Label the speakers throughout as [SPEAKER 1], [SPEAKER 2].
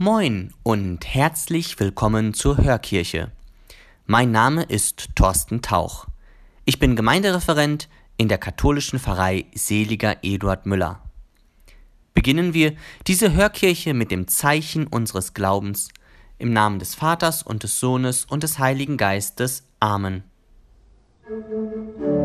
[SPEAKER 1] Moin und herzlich willkommen zur Hörkirche. Mein Name ist Thorsten Tauch. Ich bin Gemeindereferent in der katholischen Pfarrei Seliger Eduard Müller. Beginnen wir diese Hörkirche mit dem Zeichen unseres Glaubens im Namen des Vaters und des Sohnes und des Heiligen Geistes. Amen. In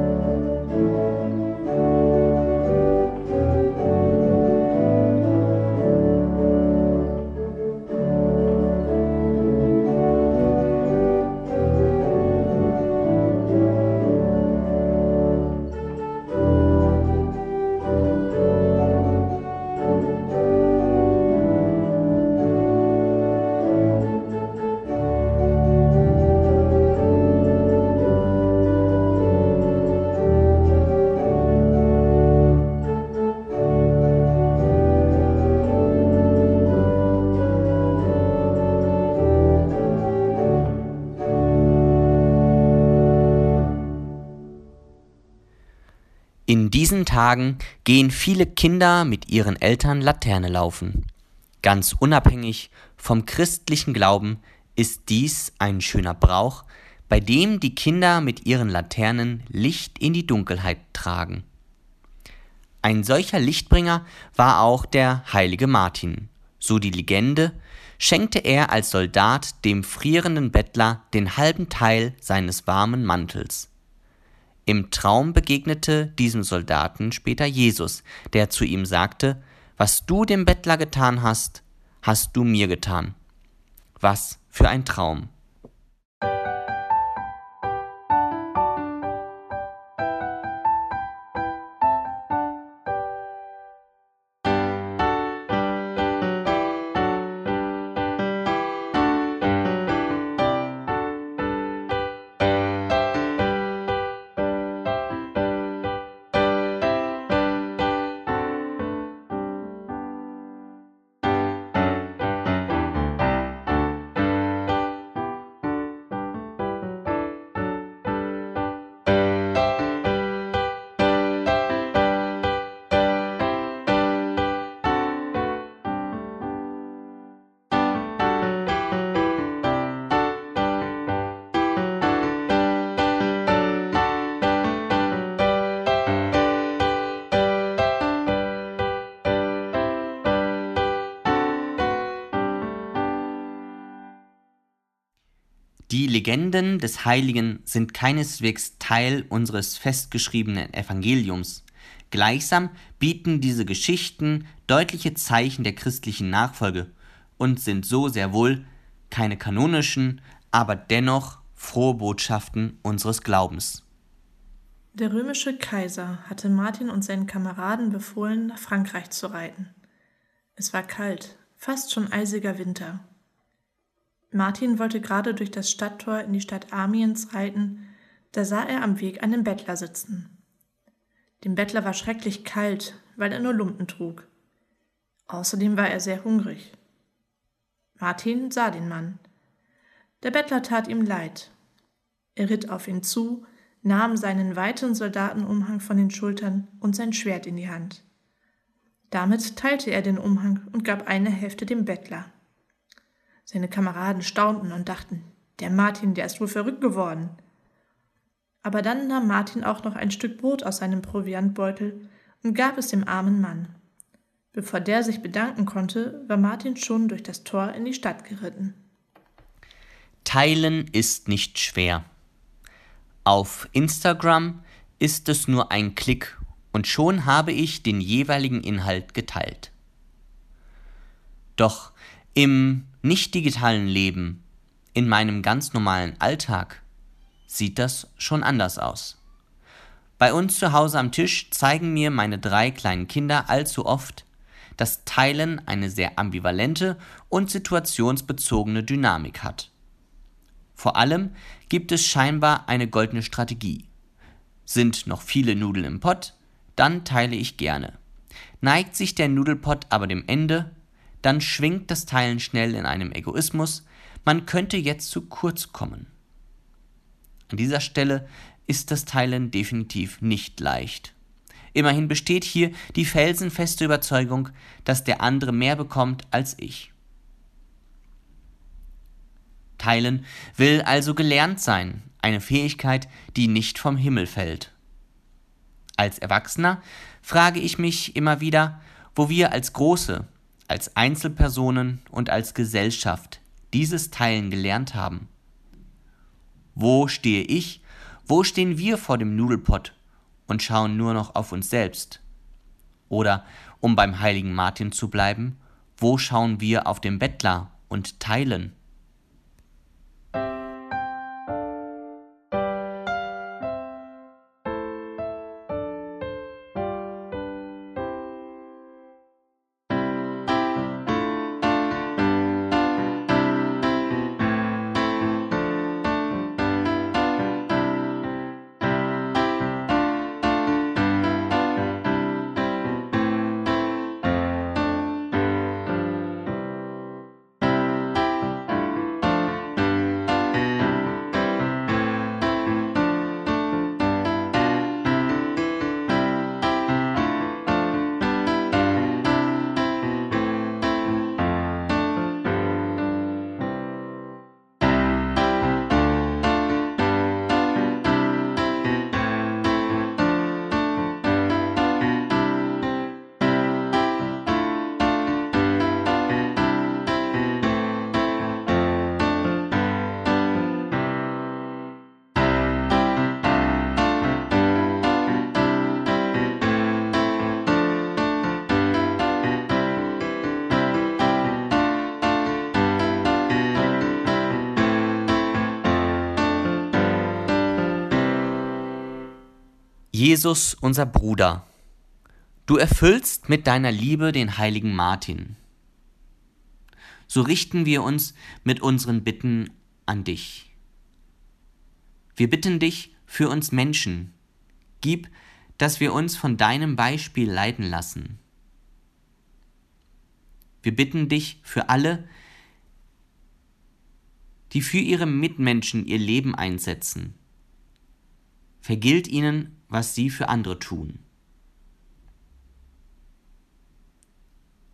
[SPEAKER 1] diesen Tagen gehen viele Kinder mit ihren Eltern Laterne laufen. Ganz unabhängig vom christlichen Glauben ist dies ein schöner Brauch, bei dem die Kinder mit ihren Laternen Licht in die Dunkelheit tragen. Ein solcher Lichtbringer war auch der heilige Martin. So die Legende, schenkte er als Soldat dem frierenden Bettler den halben Teil seines warmen Mantels. Im Traum begegnete diesem Soldaten später Jesus, der zu ihm sagte, Was du dem Bettler getan hast, hast du mir getan. Was für ein Traum. Die Legenden des Heiligen sind keineswegs Teil unseres festgeschriebenen Evangeliums. Gleichsam bieten diese Geschichten deutliche Zeichen der christlichen Nachfolge und sind so sehr wohl keine kanonischen, aber dennoch frohe Botschaften unseres Glaubens.
[SPEAKER 2] Der römische Kaiser hatte Martin und seinen Kameraden befohlen, nach Frankreich zu reiten. Es war kalt, fast schon eisiger Winter. Martin wollte gerade durch das Stadttor in die Stadt Amiens reiten, da sah er am Weg einen Bettler sitzen. Dem Bettler war schrecklich kalt, weil er nur Lumpen trug. Außerdem war er sehr hungrig. Martin sah den Mann. Der Bettler tat ihm leid. Er ritt auf ihn zu, nahm seinen weiten Soldatenumhang von den Schultern und sein Schwert in die Hand. Damit teilte er den Umhang und gab eine Hälfte dem Bettler. Seine Kameraden staunten und dachten, der Martin, der ist wohl verrückt geworden. Aber dann nahm Martin auch noch ein Stück Brot aus seinem Proviantbeutel und gab es dem armen Mann. Bevor der sich bedanken konnte, war Martin schon durch das Tor in die Stadt geritten.
[SPEAKER 1] Teilen ist nicht schwer. Auf Instagram ist es nur ein Klick und schon habe ich den jeweiligen Inhalt geteilt. Doch im nicht digitalen Leben, in meinem ganz normalen Alltag, sieht das schon anders aus. Bei uns zu Hause am Tisch zeigen mir meine drei kleinen Kinder allzu oft, dass Teilen eine sehr ambivalente und situationsbezogene Dynamik hat. Vor allem gibt es scheinbar eine goldene Strategie. Sind noch viele Nudeln im Pott, dann teile ich gerne. Neigt sich der Nudelpott aber dem Ende, dann schwingt das Teilen schnell in einem Egoismus, man könnte jetzt zu kurz kommen. An dieser Stelle ist das Teilen definitiv nicht leicht. Immerhin besteht hier die felsenfeste Überzeugung, dass der andere mehr bekommt als ich. Teilen will also gelernt sein, eine Fähigkeit, die nicht vom Himmel fällt. Als Erwachsener frage ich mich immer wieder, wo wir als Große, als Einzelpersonen und als Gesellschaft dieses Teilen gelernt haben. Wo stehe ich, wo stehen wir vor dem Nudelpott und schauen nur noch auf uns selbst? Oder, um beim heiligen Martin zu bleiben, wo schauen wir auf den Bettler und teilen? Jesus, unser Bruder, du erfüllst mit deiner Liebe den heiligen Martin. So richten wir uns mit unseren Bitten an dich. Wir bitten dich für uns Menschen. Gib, dass wir uns von deinem Beispiel leiten lassen. Wir bitten dich für alle, die für ihre Mitmenschen ihr Leben einsetzen. Vergilt ihnen was sie für andere tun.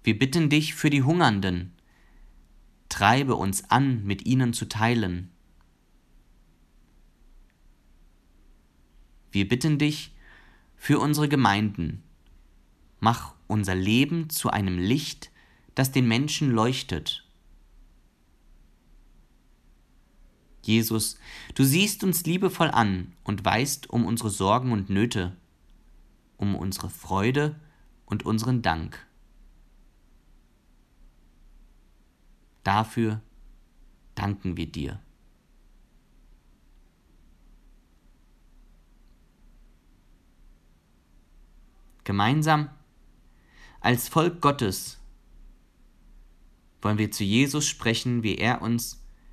[SPEAKER 1] Wir bitten dich für die Hungernden, treibe uns an, mit ihnen zu teilen. Wir bitten dich für unsere Gemeinden, mach unser Leben zu einem Licht, das den Menschen leuchtet Jesus, du siehst uns liebevoll an und weißt um unsere Sorgen und Nöte, um unsere Freude und unseren Dank. Dafür danken wir dir. Gemeinsam als Volk Gottes wollen wir zu Jesus sprechen, wie er uns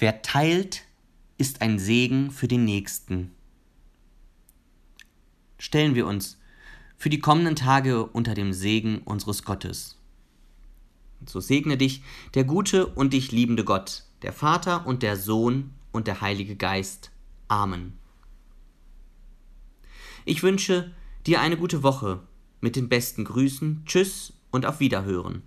[SPEAKER 1] Wer teilt, ist ein Segen für den Nächsten. Stellen wir uns für die kommenden Tage unter dem Segen unseres Gottes. So segne dich der gute und dich liebende Gott, der Vater und der Sohn und der Heilige Geist. Amen. Ich wünsche dir eine gute Woche mit den besten Grüßen. Tschüss und auf Wiederhören.